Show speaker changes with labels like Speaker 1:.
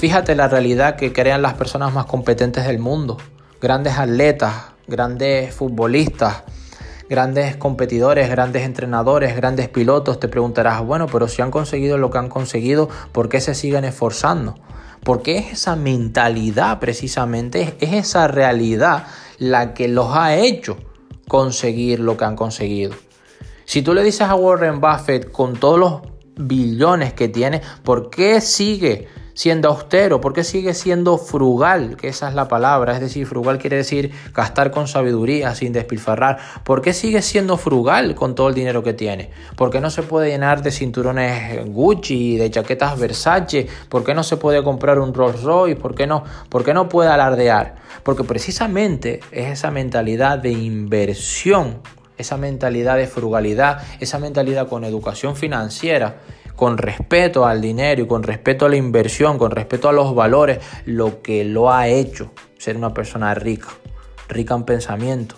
Speaker 1: Fíjate la realidad que crean las personas más competentes del mundo. Grandes atletas, grandes futbolistas, grandes competidores, grandes entrenadores, grandes pilotos. Te preguntarás, bueno, pero si han conseguido lo que han conseguido, ¿por qué se siguen esforzando? Porque es esa mentalidad precisamente, es esa realidad la que los ha hecho conseguir lo que han conseguido. Si tú le dices a Warren Buffett con todos los billones que tiene, ¿por qué sigue siendo austero? ¿Por qué sigue siendo frugal? Que esa es la palabra, es decir, frugal quiere decir gastar con sabiduría, sin despilfarrar. ¿Por qué sigue siendo frugal con todo el dinero que tiene? ¿Por qué no se puede llenar de cinturones Gucci, de chaquetas Versace? ¿Por qué no se puede comprar un Rolls Royce? ¿Por qué no, por qué no puede alardear? Porque precisamente es esa mentalidad de inversión esa mentalidad de frugalidad, esa mentalidad con educación financiera, con respeto al dinero y con respeto a la inversión, con respeto a los valores, lo que lo ha hecho ser una persona rica, rica en pensamiento,